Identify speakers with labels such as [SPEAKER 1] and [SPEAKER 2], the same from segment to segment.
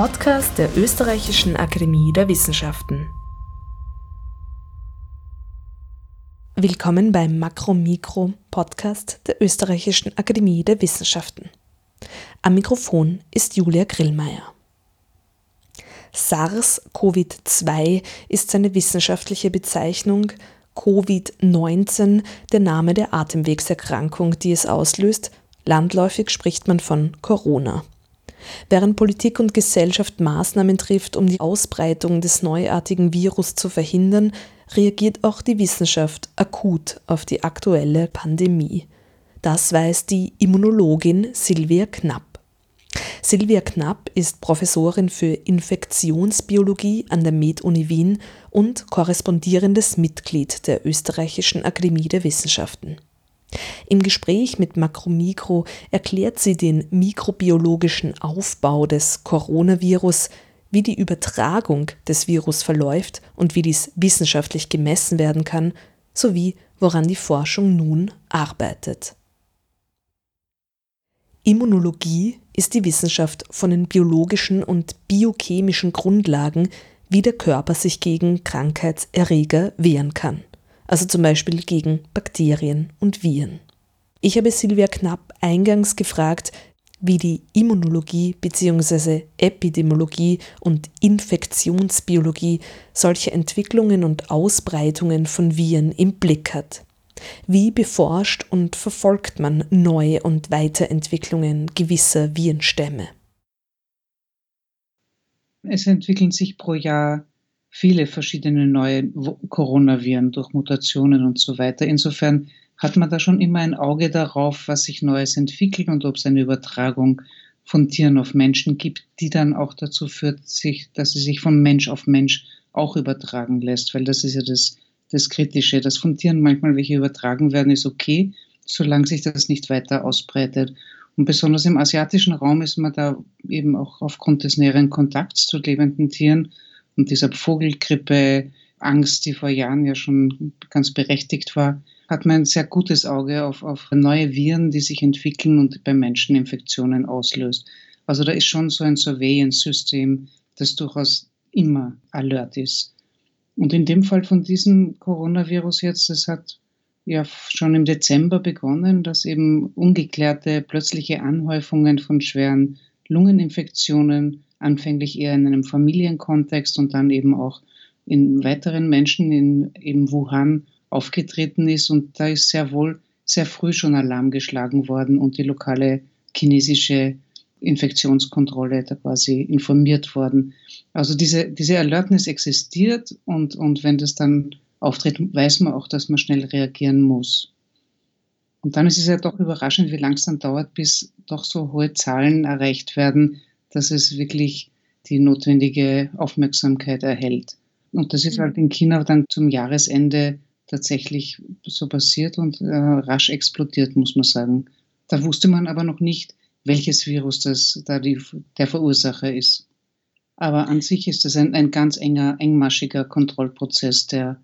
[SPEAKER 1] Podcast der Österreichischen Akademie der Wissenschaften. Willkommen beim Makro-Mikro-Podcast der Österreichischen Akademie der Wissenschaften. Am Mikrofon ist Julia Grillmeier. SARS-CoV-2 ist seine wissenschaftliche Bezeichnung, Covid-19 der Name der Atemwegserkrankung, die es auslöst. Landläufig spricht man von Corona. Während Politik und Gesellschaft Maßnahmen trifft, um die Ausbreitung des neuartigen Virus zu verhindern, reagiert auch die Wissenschaft akut auf die aktuelle Pandemie. Das weiß die Immunologin Silvia Knapp. Silvia Knapp ist Professorin für Infektionsbiologie an der Med-Uni Wien und korrespondierendes Mitglied der Österreichischen Akademie der Wissenschaften. Im Gespräch mit Makromikro erklärt sie den mikrobiologischen Aufbau des Coronavirus, wie die Übertragung des Virus verläuft und wie dies wissenschaftlich gemessen werden kann, sowie woran die Forschung nun arbeitet. Immunologie ist die Wissenschaft von den biologischen und biochemischen Grundlagen, wie der Körper sich gegen Krankheitserreger wehren kann also zum Beispiel gegen Bakterien und Viren. Ich habe Silvia Knapp eingangs gefragt, wie die Immunologie bzw. Epidemiologie und Infektionsbiologie solche Entwicklungen und Ausbreitungen von Viren im Blick hat. Wie beforscht und verfolgt man neue und Weiterentwicklungen gewisser Virenstämme?
[SPEAKER 2] Es entwickeln sich pro Jahr viele verschiedene neue Coronaviren durch Mutationen und so weiter. Insofern hat man da schon immer ein Auge darauf, was sich Neues entwickelt und ob es eine Übertragung von Tieren auf Menschen gibt, die dann auch dazu führt, sich, dass sie sich von Mensch auf Mensch auch übertragen lässt, weil das ist ja das, das Kritische. Dass von Tieren manchmal welche übertragen werden, ist okay, solange sich das nicht weiter ausbreitet. Und besonders im asiatischen Raum ist man da eben auch aufgrund des näheren Kontakts zu lebenden Tieren und dieser Vogelgrippe, Angst, die vor Jahren ja schon ganz berechtigt war, hat man ein sehr gutes Auge auf, auf neue Viren, die sich entwickeln und bei Menschen Infektionen auslöst. Also da ist schon so ein Surveillance-System, das durchaus immer alert ist. Und in dem Fall von diesem Coronavirus jetzt, das hat ja schon im Dezember begonnen, dass eben ungeklärte plötzliche Anhäufungen von schweren Lungeninfektionen anfänglich eher in einem Familienkontext und dann eben auch in weiteren Menschen in eben Wuhan aufgetreten ist. Und da ist sehr wohl sehr früh schon Alarm geschlagen worden und die lokale chinesische Infektionskontrolle da quasi informiert worden. Also diese, diese Alertness existiert und, und wenn das dann auftritt, weiß man auch, dass man schnell reagieren muss. Und dann ist es ja doch überraschend, wie lang es dann dauert, bis doch so hohe Zahlen erreicht werden, dass es wirklich die notwendige Aufmerksamkeit erhält. Und das ist mhm. halt in China dann zum Jahresende tatsächlich so passiert und äh, rasch explodiert, muss man sagen. Da wusste man aber noch nicht, welches Virus das da die, der Verursacher ist. Aber an sich ist das ein, ein ganz enger, engmaschiger Kontrollprozess, der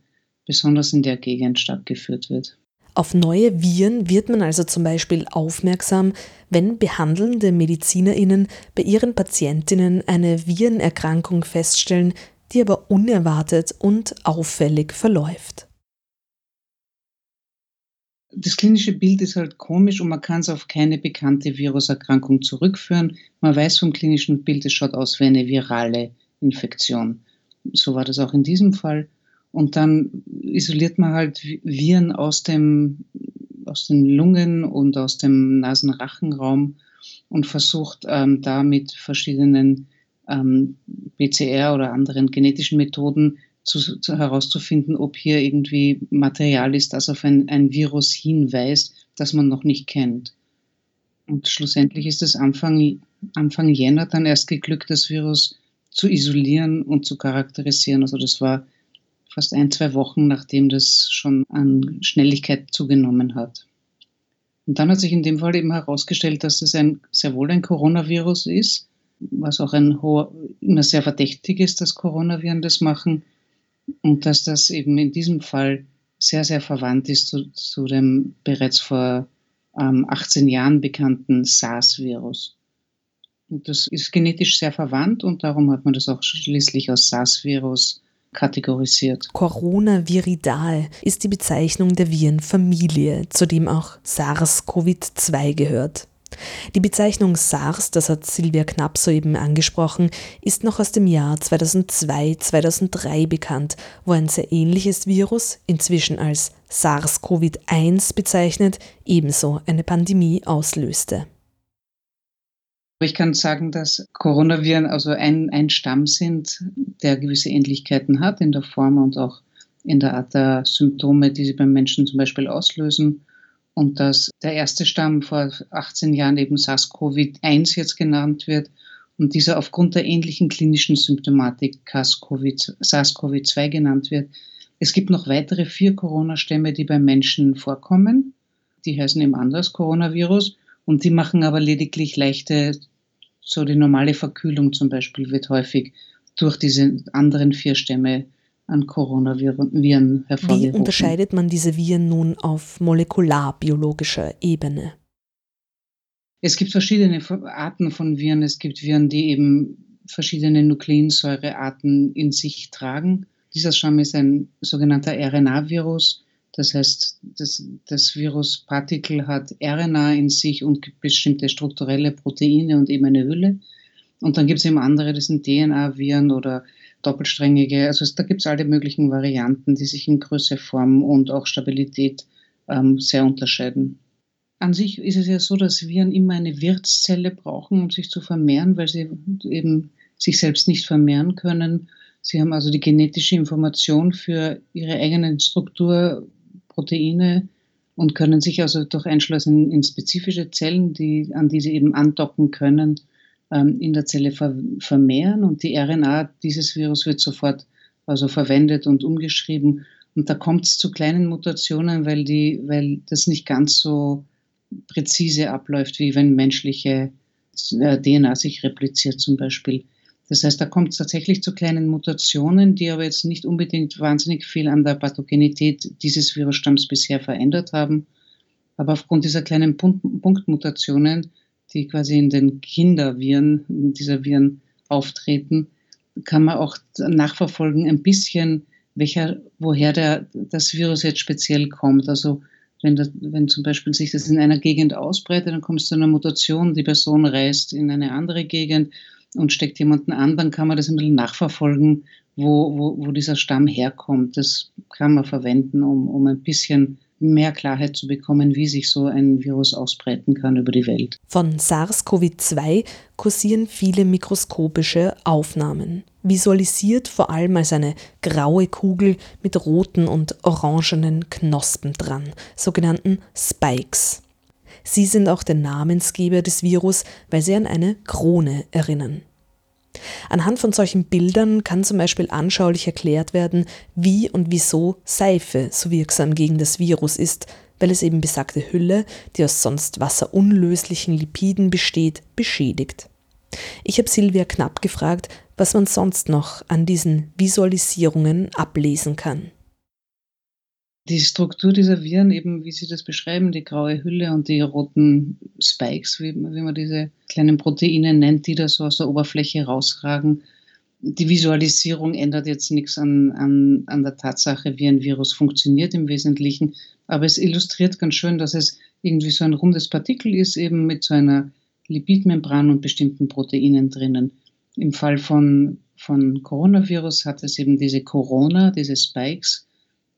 [SPEAKER 2] besonders in der Gegend stattgeführt wird.
[SPEAKER 1] Auf neue Viren wird man also zum Beispiel aufmerksam, wenn behandelnde Medizinerinnen bei ihren Patientinnen eine Virenerkrankung feststellen, die aber unerwartet und auffällig verläuft.
[SPEAKER 2] Das klinische Bild ist halt komisch und man kann es auf keine bekannte Viruserkrankung zurückführen. Man weiß vom klinischen Bild, es schaut aus wie eine virale Infektion. So war das auch in diesem Fall. Und dann isoliert man halt Viren aus, dem, aus den Lungen und aus dem Nasenrachenraum und versucht ähm, da mit verschiedenen ähm, PCR oder anderen genetischen Methoden zu, zu, herauszufinden, ob hier irgendwie Material ist, das auf ein, ein Virus hinweist, das man noch nicht kennt. Und schlussendlich ist es Anfang, Anfang Jänner dann erst geglückt, das Virus zu isolieren und zu charakterisieren. Also das war fast ein, zwei Wochen, nachdem das schon an Schnelligkeit zugenommen hat. Und dann hat sich in dem Fall eben herausgestellt, dass es ein, sehr wohl ein Coronavirus ist, was auch ein hoher, immer sehr verdächtig ist, dass Coronaviren das machen. Und dass das eben in diesem Fall sehr, sehr verwandt ist zu, zu dem bereits vor ähm, 18 Jahren bekannten SARS-Virus. Und das ist genetisch sehr verwandt und darum hat man das auch schließlich als SARS-Virus kategorisiert.
[SPEAKER 1] Coronaviridal ist die Bezeichnung der Virenfamilie, zu dem auch SARS-CoV-2 gehört. Die Bezeichnung SARS, das hat Silvia Knapp soeben angesprochen, ist noch aus dem Jahr 2002-2003 bekannt, wo ein sehr ähnliches Virus, inzwischen als SARS-CoV-1 bezeichnet, ebenso eine Pandemie auslöste.
[SPEAKER 2] Ich kann sagen, dass Coronaviren also ein, ein Stamm sind, der gewisse Ähnlichkeiten hat in der Form und auch in der Art der Symptome, die sie beim Menschen zum Beispiel auslösen. Und dass der erste Stamm vor 18 Jahren eben SARS-CoV-1 jetzt genannt wird und dieser aufgrund der ähnlichen klinischen Symptomatik SARS-CoV-2 genannt wird. Es gibt noch weitere vier Corona-Stämme, die beim Menschen vorkommen. Die heißen eben anders Coronavirus und die machen aber lediglich leichte, so die normale Verkühlung zum Beispiel wird häufig durch diese anderen vier Stämme an Coronaviren hervorgerufen.
[SPEAKER 1] Wie unterscheidet man diese Viren nun auf molekularbiologischer Ebene?
[SPEAKER 2] Es gibt verschiedene Arten von Viren. Es gibt Viren, die eben verschiedene Nukleinsäurearten in sich tragen. Dieser Stamm ist ein sogenannter RNA-Virus. Das heißt, das, das Viruspartikel hat RNA in sich und bestimmte strukturelle Proteine und eben eine Hülle. Und dann gibt es eben andere, das sind DNA-Viren oder doppelsträngige. Also da gibt es alle möglichen Varianten, die sich in Größe, Form und auch Stabilität ähm, sehr unterscheiden. An sich ist es ja so, dass Viren immer eine Wirtszelle brauchen, um sich zu vermehren, weil sie eben sich selbst nicht vermehren können. Sie haben also die genetische Information für ihre eigene Struktur Proteine und können sich also durch Einschleusen in spezifische Zellen, die, an die sie eben andocken können, ähm, in der Zelle ver vermehren. Und die RNA dieses Virus wird sofort also verwendet und umgeschrieben. Und da kommt es zu kleinen Mutationen, weil, die, weil das nicht ganz so präzise abläuft, wie wenn menschliche äh, DNA sich repliziert zum Beispiel. Das heißt, da kommt es tatsächlich zu kleinen Mutationen, die aber jetzt nicht unbedingt wahnsinnig viel an der Pathogenität dieses Virusstamms bisher verändert haben. Aber aufgrund dieser kleinen Punktmutationen, die quasi in den Kinderviren, dieser Viren auftreten, kann man auch nachverfolgen ein bisschen, welcher, woher der, das Virus jetzt speziell kommt. Also wenn, das, wenn zum Beispiel sich das in einer Gegend ausbreitet, dann kommt es zu einer Mutation, die Person reist in eine andere Gegend und steckt jemanden an, dann kann man das ein bisschen nachverfolgen, wo, wo, wo dieser Stamm herkommt. Das kann man verwenden, um, um ein bisschen mehr Klarheit zu bekommen, wie sich so ein Virus ausbreiten kann über die Welt.
[SPEAKER 1] Von SARS-CoV-2 kursieren viele mikroskopische Aufnahmen, visualisiert vor allem als eine graue Kugel mit roten und orangenen Knospen dran, sogenannten Spikes. Sie sind auch der Namensgeber des Virus, weil sie an eine Krone erinnern. Anhand von solchen Bildern kann zum Beispiel anschaulich erklärt werden, wie und wieso Seife so wirksam gegen das Virus ist, weil es eben besagte Hülle, die aus sonst wasserunlöslichen Lipiden besteht, beschädigt. Ich habe Silvia Knapp gefragt, was man sonst noch an diesen Visualisierungen ablesen kann
[SPEAKER 2] die Struktur dieser Viren, eben wie Sie das beschreiben, die graue Hülle und die roten Spikes, wie, wie man diese kleinen Proteine nennt, die da so aus der Oberfläche rausragen. Die Visualisierung ändert jetzt nichts an, an, an der Tatsache, wie ein Virus funktioniert im Wesentlichen, aber es illustriert ganz schön, dass es irgendwie so ein rundes Partikel ist, eben mit so einer Lipidmembran und bestimmten Proteinen drinnen. Im Fall von, von Coronavirus hat es eben diese Corona, diese Spikes,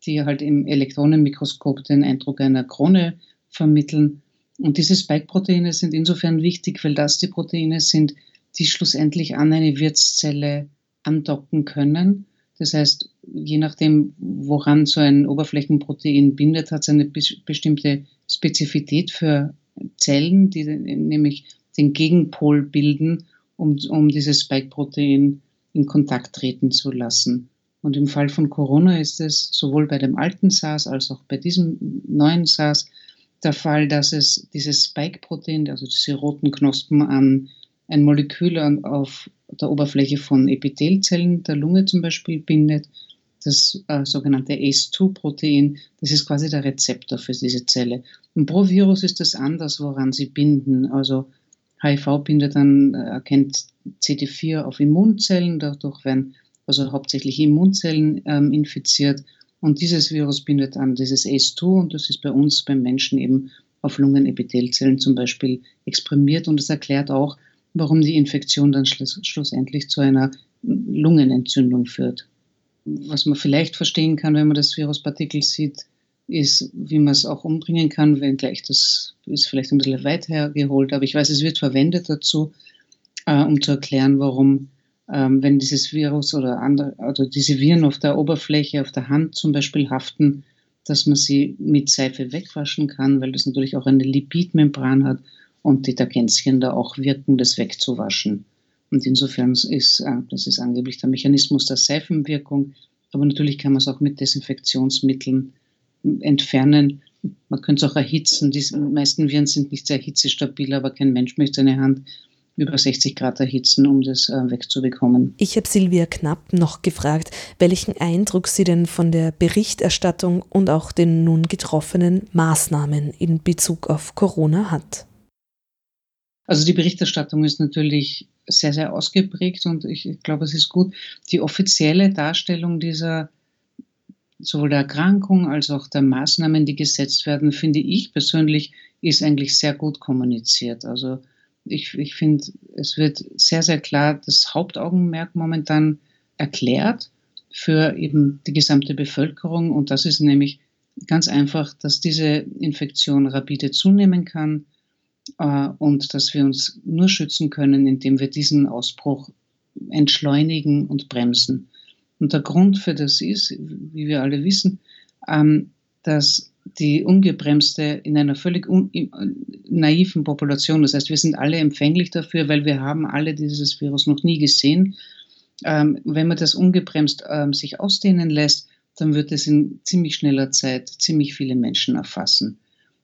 [SPEAKER 2] die halt im Elektronenmikroskop den Eindruck einer Krone vermitteln. Und diese Spike-Proteine sind insofern wichtig, weil das die Proteine sind, die schlussendlich an eine Wirtszelle andocken können. Das heißt, je nachdem, woran so ein Oberflächenprotein bindet, hat es eine bestimmte Spezifität für Zellen, die nämlich den Gegenpol bilden, um, um dieses Spike-Protein in Kontakt treten zu lassen. Und im Fall von Corona ist es sowohl bei dem alten SARS als auch bei diesem neuen SARS der Fall, dass es dieses Spike-Protein, also diese roten Knospen an ein Molekül auf der Oberfläche von Epithelzellen der Lunge zum Beispiel bindet, das äh, sogenannte ACE2-Protein, das ist quasi der Rezeptor für diese Zelle. Und pro Virus ist das anders, woran sie binden. Also HIV bindet dann, äh, erkennt CD4 auf Immunzellen, dadurch werden also hauptsächlich Immunzellen ähm, infiziert. Und dieses Virus bindet an dieses ACE2 und das ist bei uns, beim Menschen eben auf Lungenepithelzellen zum Beispiel exprimiert. Und das erklärt auch, warum die Infektion dann schluss, schlussendlich zu einer Lungenentzündung führt. Was man vielleicht verstehen kann, wenn man das Viruspartikel sieht, ist, wie man es auch umbringen kann, wenngleich das ist vielleicht ein bisschen weit hergeholt, aber ich weiß, es wird verwendet dazu, äh, um zu erklären, warum, ähm, wenn dieses Virus oder andere, oder diese Viren auf der Oberfläche, auf der Hand zum Beispiel haften, dass man sie mit Seife wegwaschen kann, weil das natürlich auch eine Lipidmembran hat und die Detergenzien da auch wirken, das wegzuwaschen. Und insofern ist, äh, das ist angeblich der Mechanismus der Seifenwirkung, aber natürlich kann man es auch mit Desinfektionsmitteln entfernen. Man könnte es auch erhitzen. Die meisten Viren sind nicht sehr hitzestabil, aber kein Mensch möchte seine Hand über 60 Grad erhitzen, um das äh, wegzubekommen.
[SPEAKER 1] Ich habe Silvia Knapp noch gefragt, welchen Eindruck sie denn von der Berichterstattung und auch den nun getroffenen Maßnahmen in Bezug auf Corona hat.
[SPEAKER 2] Also die Berichterstattung ist natürlich sehr, sehr ausgeprägt und ich, ich glaube, es ist gut. Die offizielle Darstellung dieser sowohl der Erkrankung als auch der Maßnahmen, die gesetzt werden, finde ich persönlich, ist eigentlich sehr gut kommuniziert. Also ich, ich finde, es wird sehr, sehr klar das Hauptaugenmerk momentan erklärt für eben die gesamte Bevölkerung. Und das ist nämlich ganz einfach, dass diese Infektion rapide zunehmen kann äh, und dass wir uns nur schützen können, indem wir diesen Ausbruch entschleunigen und bremsen. Und der Grund für das ist, wie wir alle wissen, ähm, dass die ungebremste in einer völlig naiven Population, das heißt, wir sind alle empfänglich dafür, weil wir haben alle dieses Virus noch nie gesehen. Ähm, wenn man das ungebremst ähm, sich ausdehnen lässt, dann wird es in ziemlich schneller Zeit ziemlich viele Menschen erfassen.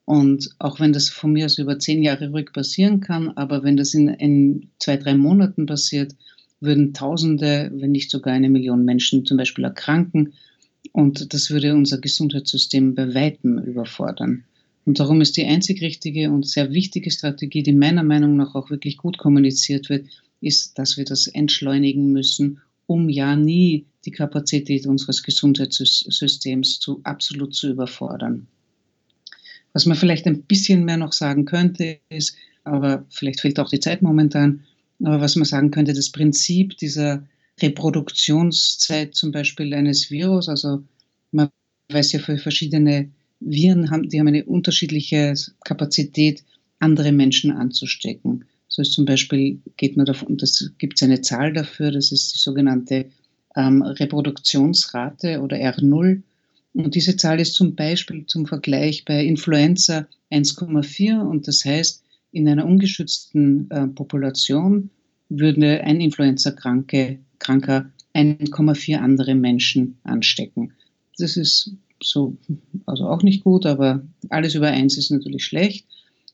[SPEAKER 2] Und auch wenn das von mir aus über zehn Jahre ruhig passieren kann, aber wenn das in, in zwei, drei Monaten passiert, würden Tausende, wenn nicht sogar eine Million Menschen zum Beispiel erkranken. Und das würde unser Gesundheitssystem bei weitem überfordern. Und darum ist die einzig richtige und sehr wichtige Strategie, die meiner Meinung nach auch wirklich gut kommuniziert wird, ist, dass wir das entschleunigen müssen, um ja nie die Kapazität unseres Gesundheitssystems zu, absolut zu überfordern. Was man vielleicht ein bisschen mehr noch sagen könnte, ist, aber vielleicht fehlt auch die Zeit momentan, aber was man sagen könnte, das Prinzip dieser Reproduktionszeit zum Beispiel eines Virus, also man weiß ja für verschiedene Viren, haben, die haben eine unterschiedliche Kapazität, andere Menschen anzustecken. So ist zum Beispiel, geht man davon, das gibt es eine Zahl dafür, das ist die sogenannte ähm, Reproduktionsrate oder R0. Und diese Zahl ist zum Beispiel zum Vergleich bei Influenza 1,4 und das heißt, in einer ungeschützten äh, Population würde ein Influenza-Kranker 1,4 andere Menschen anstecken. Das ist so, also auch nicht gut, aber alles über 1 ist natürlich schlecht.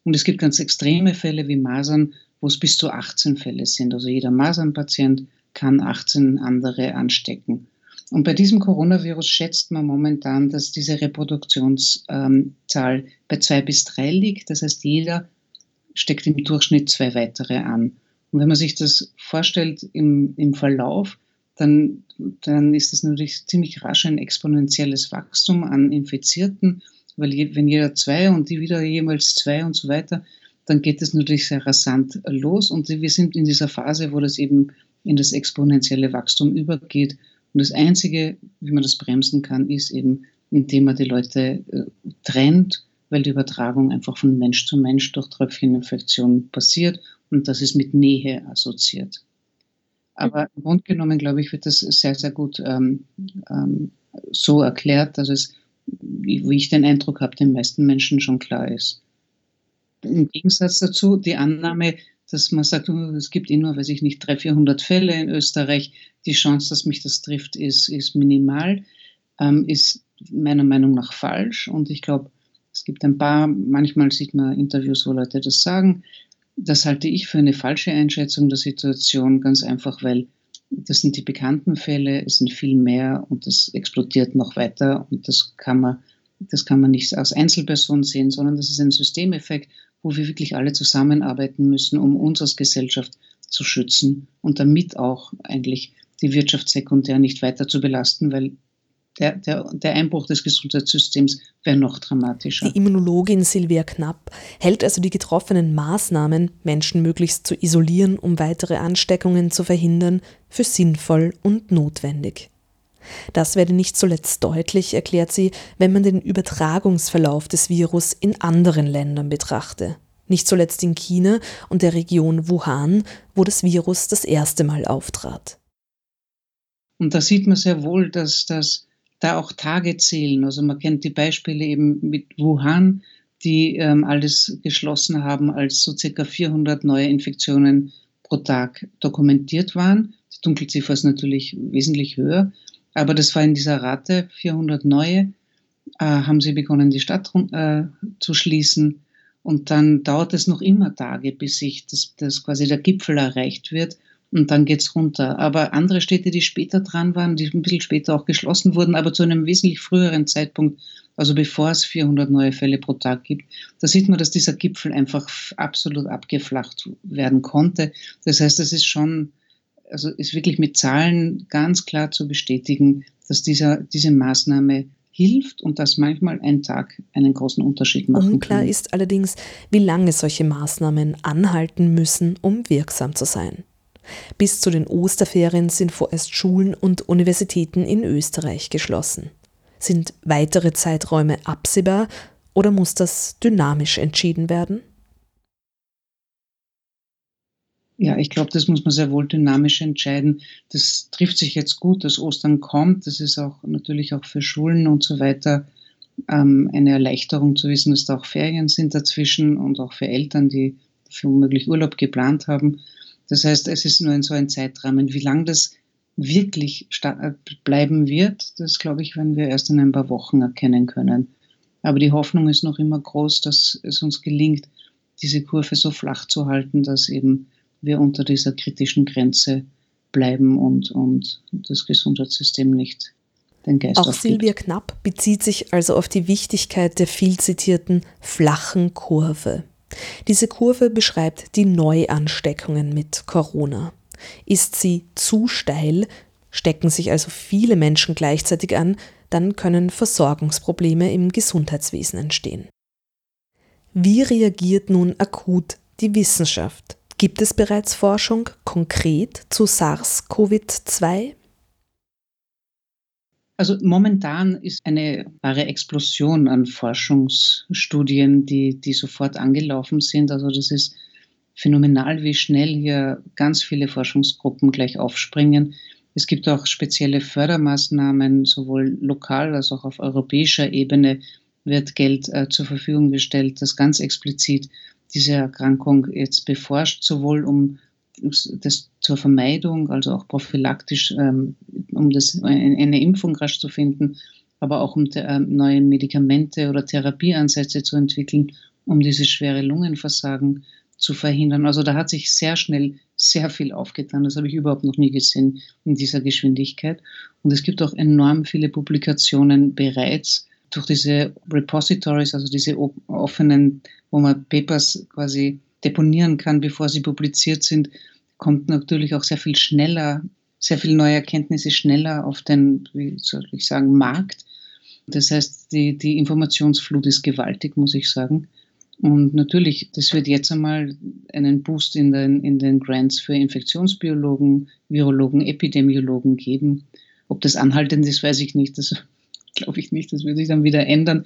[SPEAKER 2] Und es gibt ganz extreme Fälle wie Masern, wo es bis zu 18 Fälle sind. Also jeder Masernpatient kann 18 andere anstecken. Und bei diesem Coronavirus schätzt man momentan, dass diese Reproduktionszahl ähm, bei zwei bis drei liegt. Das heißt, jeder steckt im Durchschnitt zwei weitere an. Und wenn man sich das vorstellt im, im Verlauf, dann, dann ist das natürlich ziemlich rasch ein exponentielles Wachstum an Infizierten, weil je, wenn jeder zwei und die wieder jemals zwei und so weiter, dann geht es natürlich sehr rasant los und wir sind in dieser Phase, wo das eben in das exponentielle Wachstum übergeht. Und das Einzige, wie man das bremsen kann, ist eben, indem man die Leute äh, trennt weil die Übertragung einfach von Mensch zu Mensch durch Tröpfcheninfektion passiert und das ist mit Nähe assoziiert. Aber im Grunde genommen, glaube ich, wird das sehr, sehr gut ähm, ähm, so erklärt, dass es, wie, wie ich den Eindruck habe, den meisten Menschen schon klar ist. Im Gegensatz dazu die Annahme, dass man sagt, oh, es gibt eh nur, weiß ich nicht, 300, 400 Fälle in Österreich, die Chance, dass mich das trifft, ist, ist minimal, ähm, ist meiner Meinung nach falsch. Und ich glaube, es gibt ein paar, manchmal sieht man Interviews, wo Leute das sagen. Das halte ich für eine falsche Einschätzung der Situation, ganz einfach, weil das sind die bekannten Fälle, es sind viel mehr und das explodiert noch weiter und das kann man, das kann man nicht als Einzelperson sehen, sondern das ist ein Systemeffekt wo wir wirklich alle zusammenarbeiten müssen, um uns als Gesellschaft zu schützen und damit auch eigentlich die Wirtschaft sekundär nicht weiter zu belasten, weil der, der, der Einbruch des Gesundheitssystems wäre noch dramatischer.
[SPEAKER 1] Die Immunologin Silvia Knapp hält also die getroffenen Maßnahmen, Menschen möglichst zu isolieren, um weitere Ansteckungen zu verhindern, für sinnvoll und notwendig. Das werde nicht zuletzt deutlich, erklärt sie, wenn man den Übertragungsverlauf des Virus in anderen Ländern betrachte. Nicht zuletzt in China und der Region Wuhan, wo das Virus das erste Mal auftrat.
[SPEAKER 2] Und da sieht man sehr wohl, dass das da auch Tage zählen. Also man kennt die Beispiele eben mit Wuhan, die ähm, alles geschlossen haben, als so circa 400 neue Infektionen pro Tag dokumentiert waren. Die Dunkelziffer ist natürlich wesentlich höher, aber das war in dieser Rate 400 neue. Äh, haben sie begonnen, die Stadt äh, zu schließen. Und dann dauert es noch immer Tage, bis sich das, das quasi der Gipfel erreicht wird und dann geht's runter. Aber andere Städte, die später dran waren, die ein bisschen später auch geschlossen wurden, aber zu einem wesentlich früheren Zeitpunkt, also bevor es 400 neue Fälle pro Tag gibt, da sieht man, dass dieser Gipfel einfach absolut abgeflacht werden konnte. Das heißt, es ist schon, also ist wirklich mit Zahlen ganz klar zu bestätigen, dass dieser, diese Maßnahme hilft und dass manchmal ein Tag einen großen Unterschied machen
[SPEAKER 1] Unklar kann. ist allerdings, wie lange solche Maßnahmen anhalten müssen, um wirksam zu sein. Bis zu den Osterferien sind vorerst Schulen und Universitäten in Österreich geschlossen. Sind weitere Zeiträume absehbar oder muss das dynamisch entschieden werden?
[SPEAKER 2] Ja, ich glaube, das muss man sehr wohl dynamisch entscheiden. Das trifft sich jetzt gut, dass Ostern kommt. Das ist auch natürlich auch für Schulen und so weiter ähm, eine Erleichterung zu wissen, dass da auch Ferien sind dazwischen und auch für Eltern, die für womöglich Urlaub geplant haben. Das heißt, es ist nur in so ein Zeitrahmen. Wie lange das wirklich bleiben wird, das glaube ich, werden wir erst in ein paar Wochen erkennen können. Aber die Hoffnung ist noch immer groß, dass es uns gelingt, diese Kurve so flach zu halten, dass eben wir unter dieser kritischen Grenze bleiben und, und das Gesundheitssystem nicht den Geist
[SPEAKER 1] Auch aufgibt. Silvia Knapp bezieht sich also auf die Wichtigkeit der viel zitierten flachen Kurve. Diese Kurve beschreibt die Neuansteckungen mit Corona. Ist sie zu steil, stecken sich also viele Menschen gleichzeitig an, dann können Versorgungsprobleme im Gesundheitswesen entstehen. Wie reagiert nun akut die Wissenschaft? Gibt es bereits Forschung konkret zu SARS-CoV-2?
[SPEAKER 2] Also momentan ist eine wahre Explosion an Forschungsstudien, die, die sofort angelaufen sind. Also das ist phänomenal, wie schnell hier ganz viele Forschungsgruppen gleich aufspringen. Es gibt auch spezielle Fördermaßnahmen, sowohl lokal als auch auf europäischer Ebene wird Geld äh, zur Verfügung gestellt, das ganz explizit diese Erkrankung jetzt beforscht, sowohl um das zur Vermeidung, also auch prophylaktisch, ähm, um das, eine Impfung rasch zu finden, aber auch um äh, neue Medikamente oder Therapieansätze zu entwickeln, um dieses schwere Lungenversagen zu verhindern. Also da hat sich sehr schnell sehr viel aufgetan. Das habe ich überhaupt noch nie gesehen in dieser Geschwindigkeit. Und es gibt auch enorm viele Publikationen bereits durch diese Repositories, also diese offenen, wo man Papers quasi deponieren kann, bevor sie publiziert sind, kommt natürlich auch sehr viel schneller, sehr viel neue Erkenntnisse schneller auf den, wie soll ich sagen, Markt. Das heißt, die, die Informationsflut ist gewaltig, muss ich sagen. Und natürlich, das wird jetzt einmal einen Boost in den, in den Grants für Infektionsbiologen, Virologen, Epidemiologen geben. Ob das anhaltend ist, weiß ich nicht. Das glaube ich nicht. Das wird sich dann wieder ändern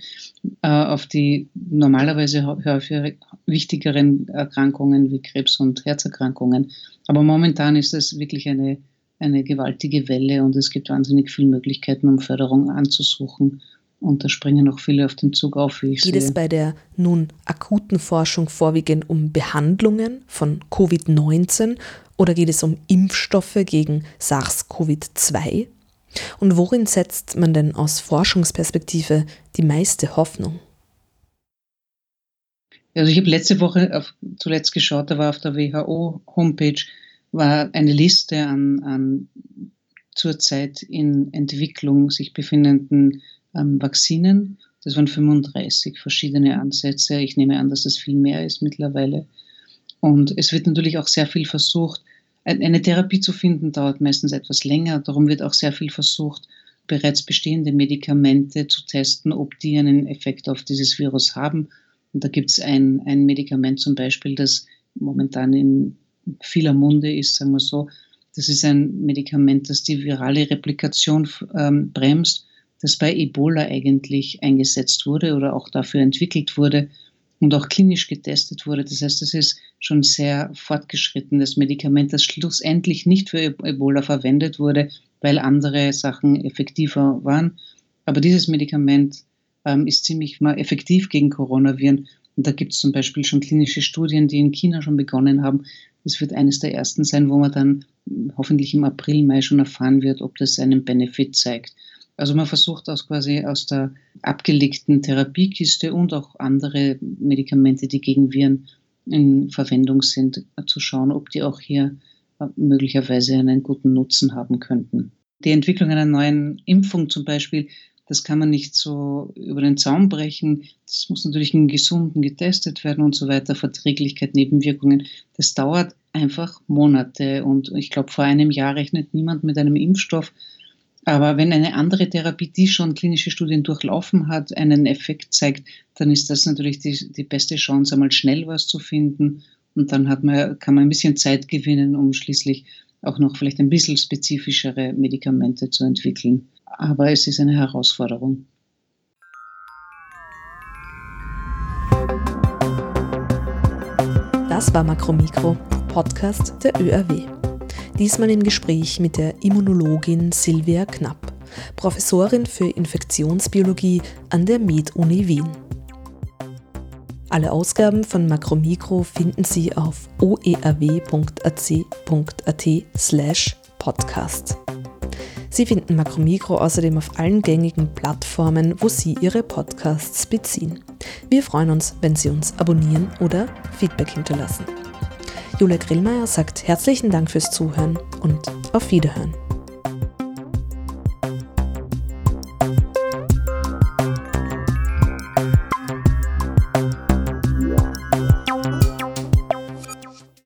[SPEAKER 2] äh, auf die normalerweise häufig wichtigeren Erkrankungen wie Krebs und Herzerkrankungen. Aber momentan ist das wirklich eine, eine gewaltige Welle und es gibt wahnsinnig viele Möglichkeiten, um Förderung anzusuchen. Und da springen auch viele auf den Zug auf, wie ich
[SPEAKER 1] Geht sehe. es bei der nun akuten Forschung vorwiegend um Behandlungen von Covid-19 oder geht es um Impfstoffe gegen SARS-CoV-2? Und worin setzt man denn aus Forschungsperspektive die meiste Hoffnung?
[SPEAKER 2] Also ich habe letzte Woche auf, zuletzt geschaut, da war auf der WHO-Homepage eine Liste an, an zurzeit in Entwicklung sich befindenden ähm, Vakzinen. Das waren 35 verschiedene Ansätze. Ich nehme an, dass es viel mehr ist mittlerweile. Und es wird natürlich auch sehr viel versucht. Eine Therapie zu finden dauert meistens etwas länger. Darum wird auch sehr viel versucht, bereits bestehende Medikamente zu testen, ob die einen Effekt auf dieses Virus haben. Und da gibt es ein, ein Medikament zum Beispiel, das momentan in vieler Munde ist, sagen wir so. Das ist ein Medikament, das die virale Replikation ähm, bremst, das bei Ebola eigentlich eingesetzt wurde oder auch dafür entwickelt wurde und auch klinisch getestet wurde. Das heißt, es ist schon sehr fortgeschrittenes Medikament, das schlussendlich nicht für Ebola verwendet wurde, weil andere Sachen effektiver waren. Aber dieses Medikament ähm, ist ziemlich mal effektiv gegen Coronaviren. Und da gibt es zum Beispiel schon klinische Studien, die in China schon begonnen haben. Das wird eines der ersten sein, wo man dann hoffentlich im April, Mai schon erfahren wird, ob das einen Benefit zeigt. Also man versucht aus quasi aus der abgelegten Therapiekiste und auch andere Medikamente, die gegen Viren in Verwendung sind, zu schauen, ob die auch hier äh, möglicherweise einen guten Nutzen haben könnten. Die Entwicklung einer neuen Impfung zum Beispiel, das kann man nicht so über den Zaun brechen. Das muss natürlich in Gesunden getestet werden und so weiter. Verträglichkeit, Nebenwirkungen. Das dauert einfach Monate. Und ich glaube, vor einem Jahr rechnet niemand mit einem Impfstoff, aber wenn eine andere Therapie, die schon klinische Studien durchlaufen hat, einen Effekt zeigt, dann ist das natürlich die, die beste Chance, einmal schnell was zu finden. Und dann hat man, kann man ein bisschen Zeit gewinnen, um schließlich auch noch vielleicht ein bisschen spezifischere Medikamente zu entwickeln. Aber es ist eine Herausforderung.
[SPEAKER 1] Das war Makromikro, Podcast der ÖRW. Diesmal im Gespräch mit der Immunologin Silvia Knapp, Professorin für Infektionsbiologie an der Med-Uni Wien. Alle Ausgaben von Makromikro finden Sie auf oerw.ac.at slash podcast. Sie finden Makromikro außerdem auf allen gängigen Plattformen, wo Sie Ihre Podcasts beziehen. Wir freuen uns, wenn Sie uns abonnieren oder Feedback hinterlassen. Julia Grillmeier sagt herzlichen Dank fürs Zuhören und auf Wiederhören.